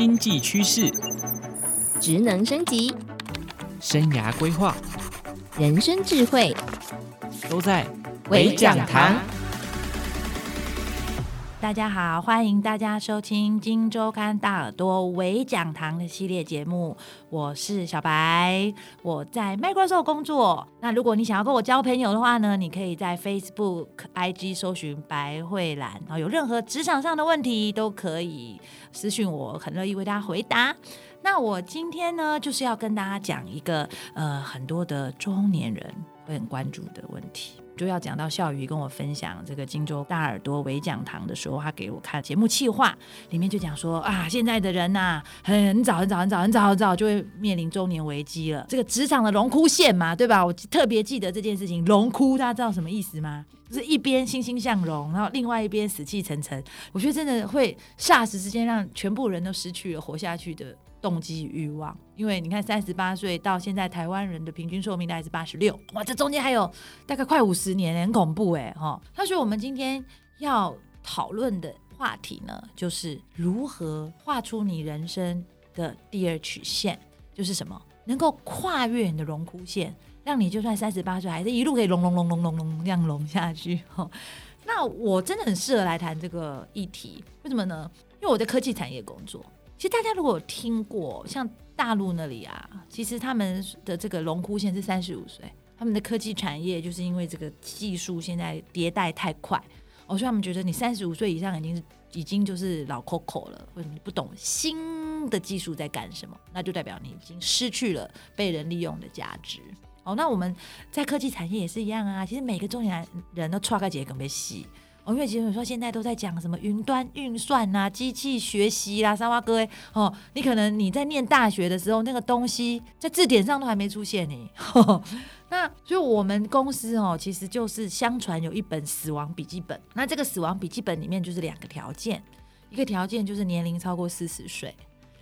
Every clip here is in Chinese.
经济趋势、职能升级、生涯规划、人生智慧，都在微讲堂。大家好，欢迎大家收听《今周刊大耳朵微讲堂》的系列节目。我是小白，我在 Microsoft 工作。那如果你想要跟我交朋友的话呢，你可以在 Facebook、IG 搜寻白慧兰，然后有任何职场上的问题都可以私讯我，很乐意为大家回答。那我今天呢，就是要跟大家讲一个呃，很多的中年人会很关注的问题。就要讲到笑鱼跟我分享这个荆州大耳朵微讲堂的时候，他给我看节目企划，里面就讲说啊，现在的人呐、很早很早很早很早很早就会面临中年危机了。这个职场的龙枯线嘛，对吧？我特别记得这件事情，龙枯大家知道什么意思吗？就是一边欣欣向荣，然后另外一边死气沉沉。我觉得真的会霎时之间让全部人都失去了活下去的动机与欲望，因为你看，三十八岁到现在，台湾人的平均寿命大概是八十六，哇，这中间还有大概快五十年，很恐怖哎，哈。他说我们今天要讨论的话题呢，就是如何画出你人生的第二曲线，就是什么能够跨越你的荣枯线，让你就算三十八岁，还是一路可以龙龙龙龙龙龙这样龙下去。哈，那我真的很适合来谈这个议题，为什么呢？因为我在科技产业工作。其实大家如果有听过，像大陆那里啊，其实他们的这个荣枯线是三十五岁，他们的科技产业就是因为这个技术现在迭代太快，哦所以他们觉得你三十五岁以上已经是已经就是老 Coco 了，或者你不懂新的技术在干什么，那就代表你已经失去了被人利用的价值。哦，那我们在科技产业也是一样啊，其实每个中年人都错开几个被洗。哦因为其实你说现在都在讲什么云端运算啊、机器学习啦、啊，三挖哥哦，你可能你在念大学的时候，那个东西在字典上都还没出现呢。那所以我们公司哦，其实就是相传有一本死亡笔记本。那这个死亡笔记本里面就是两个条件，一个条件就是年龄超过四十岁，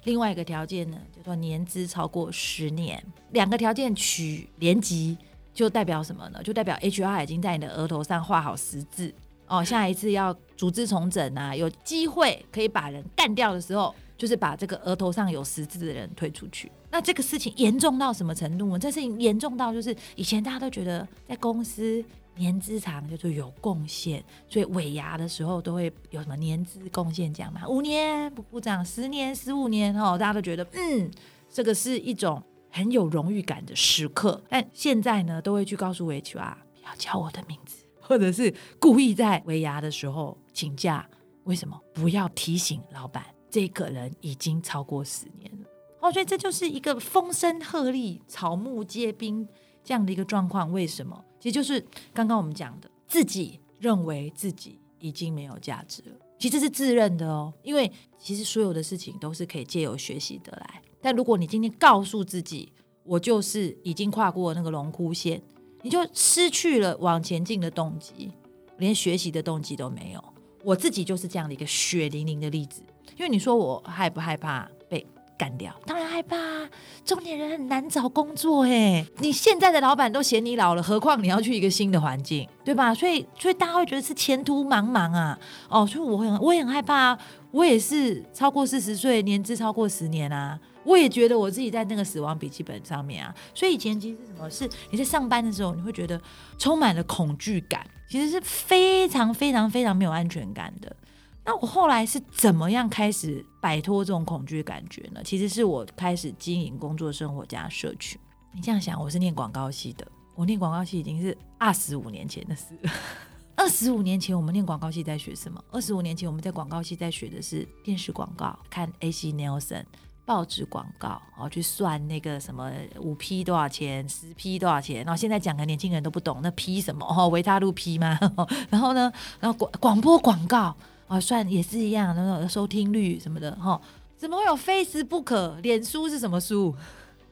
另外一个条件呢叫做年资超过十年。两个条件取连级，就代表什么呢？就代表 HR 已经在你的额头上画好十字。哦，下一次要组织重整啊，有机会可以把人干掉的时候，就是把这个额头上有十字的人推出去。那这个事情严重到什么程度呢？这事情严重到就是以前大家都觉得在公司年资长就是有贡献，所以尾牙的时候都会有什么年资贡献奖嘛，五年不部长，十年、十五年哦，大家都觉得嗯，这个是一种很有荣誉感的时刻。但现在呢，都会去告诉 HR，不要叫我的名字。或者是故意在尾牙的时候请假，为什么不要提醒老板这个人已经超过十年了？哦，所以这就是一个风声鹤唳、草木皆兵这样的一个状况。为什么？其实就是刚刚我们讲的，自己认为自己已经没有价值了，其实是自认的哦。因为其实所有的事情都是可以借由学习得来。但如果你今天告诉自己，我就是已经跨过那个龙枯线。你就失去了往前进的动机，连学习的动机都没有。我自己就是这样的一个血淋淋的例子。因为你说我害不害怕被干掉？当然害怕。啊中年人很难找工作哎，你现在的老板都嫌你老了，何况你要去一个新的环境，对吧？所以，所以大家会觉得是前途茫茫啊。哦，所以我很我也很害怕啊。我也是超过四十岁，年资超过十年啊。我也觉得我自己在那个死亡笔记本上面啊，所以以前其实是什么？是你在上班的时候，你会觉得充满了恐惧感，其实是非常非常非常没有安全感的。那我后来是怎么样开始摆脱这种恐惧感觉呢？其实是我开始经营工作生活加社群。你这样想，我是念广告系的，我念广告系已经是二十五年前的事。二十五年前我们念广告系在学什么？二十五年前我们在广告系在学的是电视广告，看 AC Nielsen。报纸广告，哦，去算那个什么五 P 多少钱，十 P 多少钱，然后现在讲的年轻人都不懂那 P 什么，哦，维他露 P 吗？然后呢，然后广广播广告，哦，算也是一样，那种收听率什么的，哈，怎么会有 Facebook？脸书是什么书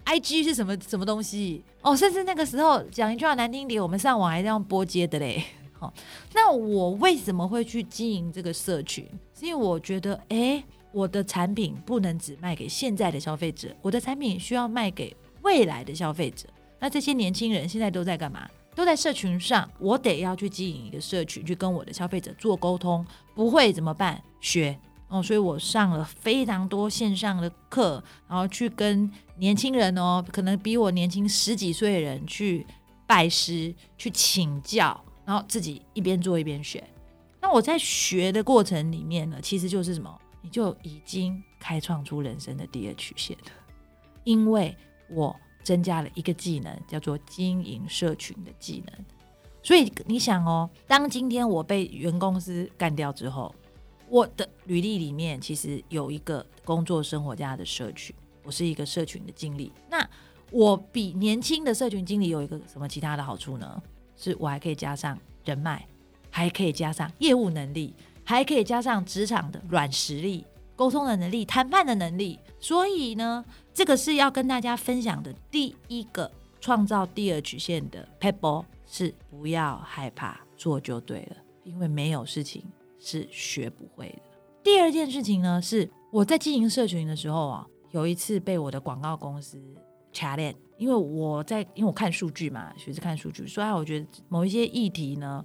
？IG 是什么什么东西？哦，甚至那个时候讲一句话难听点，我们上网还是用拨接的嘞，好，那我为什么会去经营这个社群？是因为我觉得，哎。我的产品不能只卖给现在的消费者，我的产品需要卖给未来的消费者。那这些年轻人现在都在干嘛？都在社群上，我得要去经营一个社群，去跟我的消费者做沟通。不会怎么办？学哦，所以我上了非常多线上的课，然后去跟年轻人哦，可能比我年轻十几岁的人去拜师、去请教，然后自己一边做一边学。那我在学的过程里面呢，其实就是什么？你就已经开创出人生的第二曲线了，因为我增加了一个技能，叫做经营社群的技能。所以你想哦，当今天我被原公司干掉之后，我的履历里面其实有一个工作生活家的社群，我是一个社群的经理。那我比年轻的社群经理有一个什么其他的好处呢？是我还可以加上人脉，还可以加上业务能力，还可以加上职场的软实力、沟通的能力、谈判的能力。所以呢，这个是要跟大家分享的第一个创造第二曲线的撇步，是不要害怕做就对了，因为没有事情。是学不会的。第二件事情呢，是我在经营社群的时候啊，有一次被我的广告公司 challenge，因为我在，因为我看数据嘛，学着看数据，所以我觉得某一些议题呢，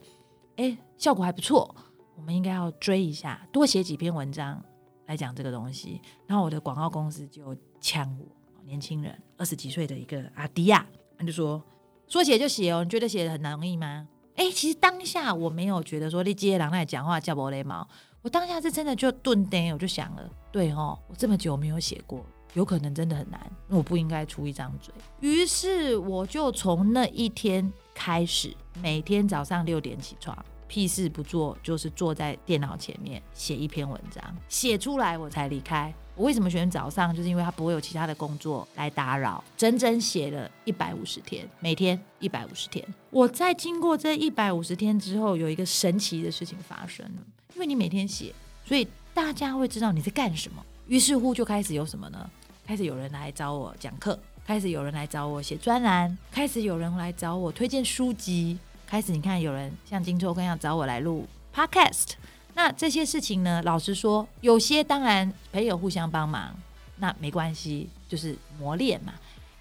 哎，效果还不错，我们应该要追一下，多写几篇文章来讲这个东西。然后我的广告公司就呛我，年轻人，二十几岁的一个阿迪亚，他就说，说写就写哦，你觉得写得很容易吗？哎，其实当下我没有觉得说你接狼来讲话叫不雷毛，我当下是真的就顿呆，我就想了，对哦，我这么久没有写过，有可能真的很难，我不应该出一张嘴。于是我就从那一天开始，每天早上六点起床。屁事不做，就是坐在电脑前面写一篇文章，写出来我才离开。我为什么选早上？就是因为它不会有其他的工作来打扰。整整写了一百五十天，每天一百五十天。我在经过这一百五十天之后，有一个神奇的事情发生了。因为你每天写，所以大家会知道你在干什么。于是乎就开始有什么呢？开始有人来找我讲课，开始有人来找我写专栏，开始有人来找我推荐书籍。开始，你看有人像金周跟要找我来录 podcast，那这些事情呢，老实说，有些当然朋友互相帮忙，那没关系，就是磨练嘛。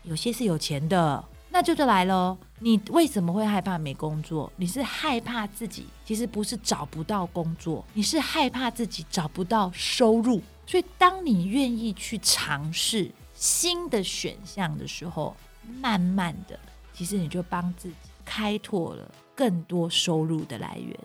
有些是有钱的，那就是来喽。你为什么会害怕没工作？你是害怕自己，其实不是找不到工作，你是害怕自己找不到收入。所以，当你愿意去尝试新的选项的时候，慢慢的，其实你就帮自己。开拓了更多收入的来源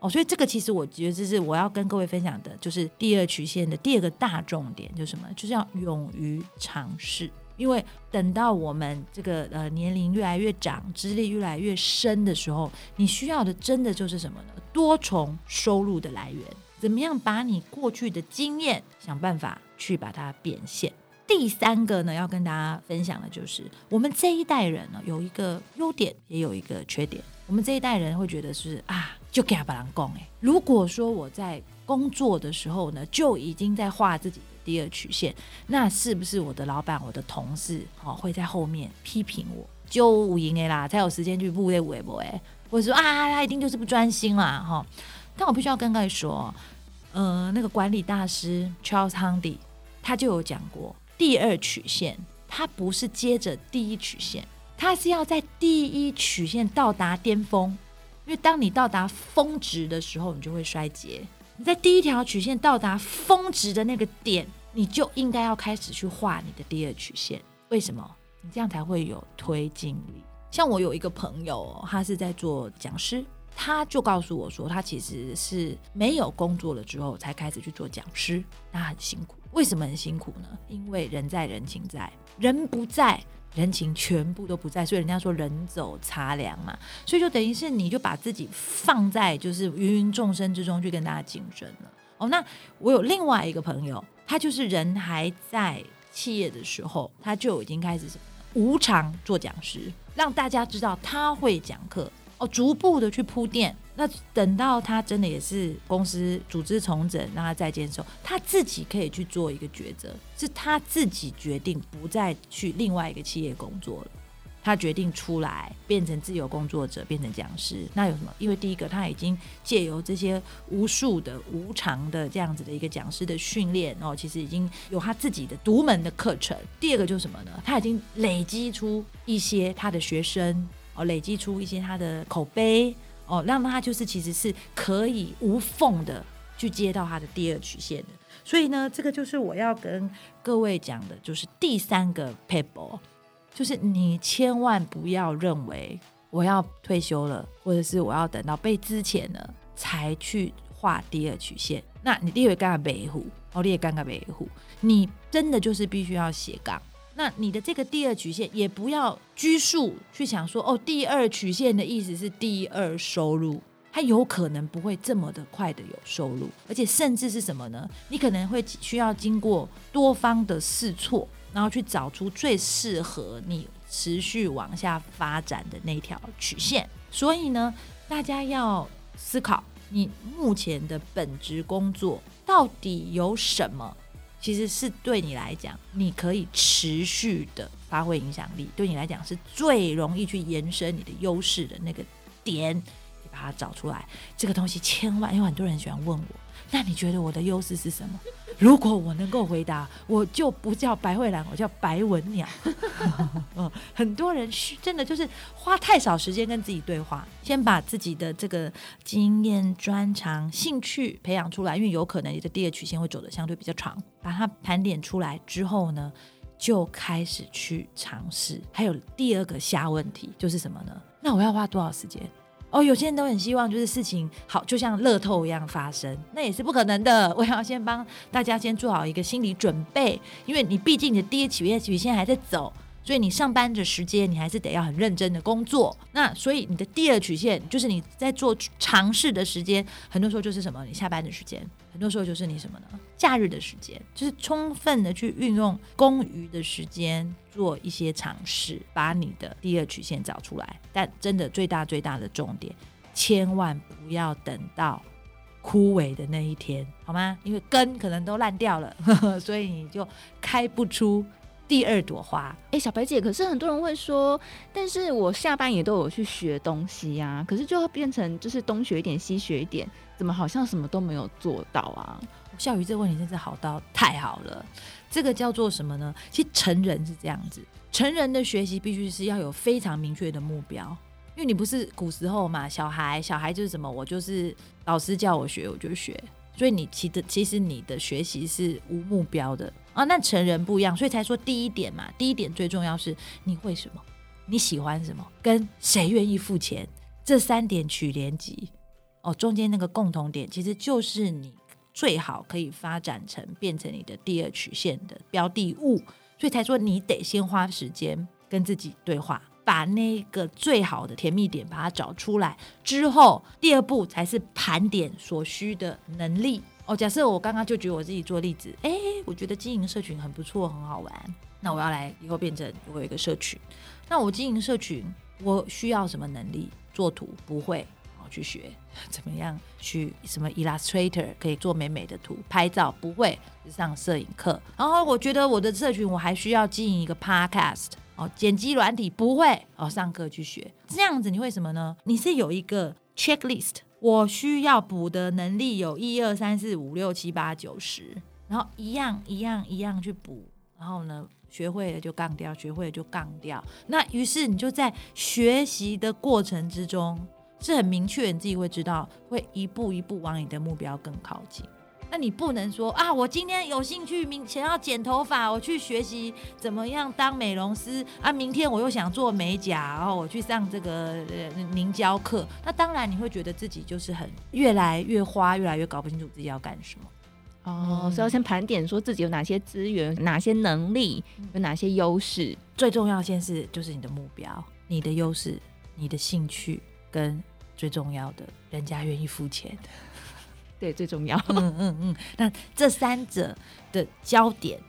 哦，所以这个其实我觉得这是我要跟各位分享的，就是第二曲线的第二个大重点，就是什么？就是要勇于尝试。因为等到我们这个呃年龄越来越长，资历越来越深的时候，你需要的真的就是什么呢？多重收入的来源，怎么样把你过去的经验想办法去把它变现？第三个呢，要跟大家分享的就是，我们这一代人呢，有一个优点，也有一个缺点。我们这一代人会觉得是啊，就给他把人讲哎。如果说我在工作的时候呢，就已经在画自己的第二曲线，那是不是我的老板、我的同事哦，会在后面批评我？就五赢哎啦，才有时间去布列微博哎，或者说啊，他一定就是不专心啦哈。但我必须要跟各位说，呃，那个管理大师 Charles Handy 他就有讲过。第二曲线，它不是接着第一曲线，它是要在第一曲线到达巅峰。因为当你到达峰值的时候，你就会衰竭。你在第一条曲线到达峰值的那个点，你就应该要开始去画你的第二曲线。为什么？你这样才会有推进力。像我有一个朋友，他是在做讲师，他就告诉我说，他其实是没有工作了之后才开始去做讲师，那很辛苦。为什么很辛苦呢？因为人在人情在，人不在人情全部都不在，所以人家说人走茶凉嘛，所以就等于是你就把自己放在就是芸芸众生之中去跟大家竞争了。哦，那我有另外一个朋友，他就是人还在企业的时候，他就已经开始？无偿做讲师，让大家知道他会讲课。哦，逐步的去铺垫。那等到他真的也是公司组织重整，让他再接手，他自己可以去做一个抉择，是他自己决定不再去另外一个企业工作了。他决定出来变成自由工作者，变成讲师。那有什么？因为第一个，他已经借由这些无数的无偿的这样子的一个讲师的训练哦，其实已经有他自己的独门的课程。第二个就是什么呢？他已经累积出一些他的学生。哦，累积出一些他的口碑哦，那么他就是其实是可以无缝的去接到他的第二曲线的。所以呢，这个就是我要跟各位讲的，就是第三个撇步，就是你千万不要认为我要退休了，或者是我要等到被资遣了才去画第二曲线。那你第二个尴尬维护，哦，你也尴尬维护，你真的就是必须要斜杠。那你的这个第二曲线也不要拘束去想说，哦，第二曲线的意思是第二收入。它有可能不会这么的快的有收入，而且甚至是什么呢？你可能会需要经过多方的试错，然后去找出最适合你持续往下发展的那条曲线。所以呢，大家要思考，你目前的本职工作到底有什么？其实是对你来讲，你可以持续的发挥影响力，对你来讲是最容易去延伸你的优势的那个点。你把它找出来，这个东西千万，因为很多人喜欢问我，那你觉得我的优势是什么？如果我能够回答，我就不叫白慧兰，我叫白文鸟。嗯，很多人是真的就是花太少时间跟自己对话，先把自己的这个经验、专长、兴趣培养出来，因为有可能你的第二曲线会走得相对比较长，把它盘点出来之后呢，就开始去尝试。还有第二个下问题就是什么呢？那我要花多少时间？哦，有些人都很希望就是事情好，就像乐透一样发生，那也是不可能的。我要先帮大家先做好一个心理准备，因为你毕竟你的第一企业曲线现在还在走。所以你上班的时间，你还是得要很认真的工作。那所以你的第二曲线，就是你在做尝试的时间，很多时候就是什么？你下班的时间，很多时候就是你什么呢？假日的时间，就是充分的去运用公余的时间做一些尝试，把你的第二曲线找出来。但真的最大最大的重点，千万不要等到枯萎的那一天，好吗？因为根可能都烂掉了，所以你就开不出。第二朵花，哎、欸，小白姐，可是很多人会说，但是我下班也都有去学东西呀、啊，可是就会变成就是东学一点西学一点，怎么好像什么都没有做到啊？笑鱼，这个问题真是好到太好了。这个叫做什么呢？其实成人是这样子，成人的学习必须是要有非常明确的目标，因为你不是古时候嘛，小孩小孩就是什么，我就是老师叫我学我就学，所以你其实其实你的学习是无目标的。啊，那成人不一样，所以才说第一点嘛。第一点最重要是你会什么，你喜欢什么，跟谁愿意付钱，这三点取连集哦，中间那个共同点其实就是你最好可以发展成变成你的第二曲线的标的物。所以才说你得先花时间跟自己对话，把那个最好的甜蜜点把它找出来之后，第二步才是盘点所需的能力。哦，假设我刚刚就举我自己做例子，哎，我觉得经营社群很不错，很好玩。那我要来以后变成我有一个社群，那我经营社群，我需要什么能力？做图不会，去学怎么样去什么 Illustrator 可以做美美的图，拍照不会上摄影课。然后我觉得我的社群我还需要经营一个 Podcast 哦，剪辑软体不会哦，上课去学。这样子你会什么呢？你是有一个 checklist。我需要补的能力有一二三四五六七八九十，然后一样一样一样去补，然后呢，学会了就杠掉，学会了就杠掉。那于是你就在学习的过程之中是很明确，你自己会知道，会一步一步往你的目标更靠近。那你不能说啊，我今天有兴趣，明想要剪头发，我去学习怎么样当美容师啊。明天我又想做美甲，然后我去上这个呃凝胶课。那当然你会觉得自己就是很越来越花，越来越搞不清楚自己要干什么。哦，嗯、所以要先盘点说自己有哪些资源、哪些能力、有哪些优势。最重要先是就是你的目标、你的优势、你的兴趣，跟最重要的，人家愿意付钱。对，最重要。嗯嗯嗯，那这三者的焦点，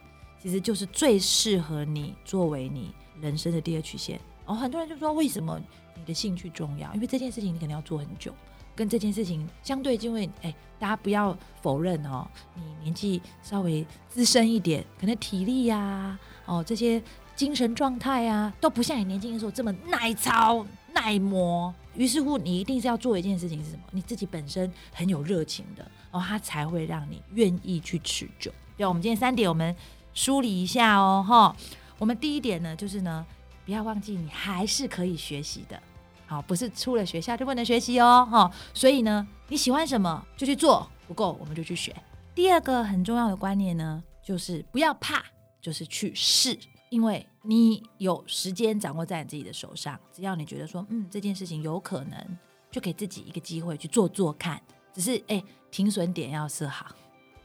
其实就是最适合你作为你人生的第二曲线。哦，很多人就说，为什么你的兴趣重要？因为这件事情你可能要做很久，跟这件事情相对，因为哎，大家不要否认哦，你年纪稍微资深一点，可能体力呀、啊，哦这些精神状态啊，都不像你年轻的时候这么耐操耐磨。于是乎，你一定是要做一件事情是什么？你自己本身很有热情的哦，它才会让你愿意去持久。对，我们今天三点，我们梳理一下哦，哈。我们第一点呢，就是呢，不要忘记你还是可以学习的，好，不是出了学校就不能学习哦，哈。所以呢，你喜欢什么就去做，不够我们就去学。第二个很重要的观念呢，就是不要怕，就是去试，因为你有时间掌握在你自己的手上，只要你觉得说，嗯，这件事情有可能，就给自己一个机会去做做看。只是哎，停损点要设好，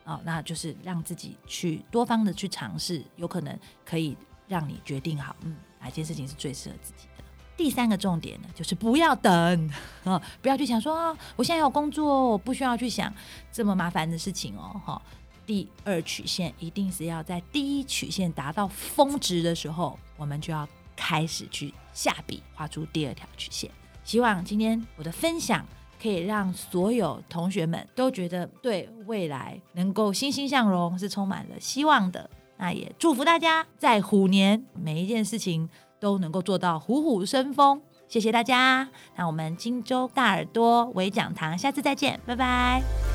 哦，那就是让自己去多方的去尝试，有可能可以让你决定好，嗯，哪件事情是最适合自己的。第三个重点呢，就是不要等、哦，不要去想说、我现在有工作，我不需要去想这么麻烦的事情哦。哈、哦，第二曲线一定是要在第一曲线达到峰值的时候，我们就要开始去下笔画出第二条曲线。希望今天我的分享可以让所有同学们都觉得对未来能够欣欣向荣是充满了希望的。那也祝福大家在虎年每一件事情。都能够做到虎虎生风，谢谢大家。那我们荆州大耳朵微讲堂，下次再见，拜拜。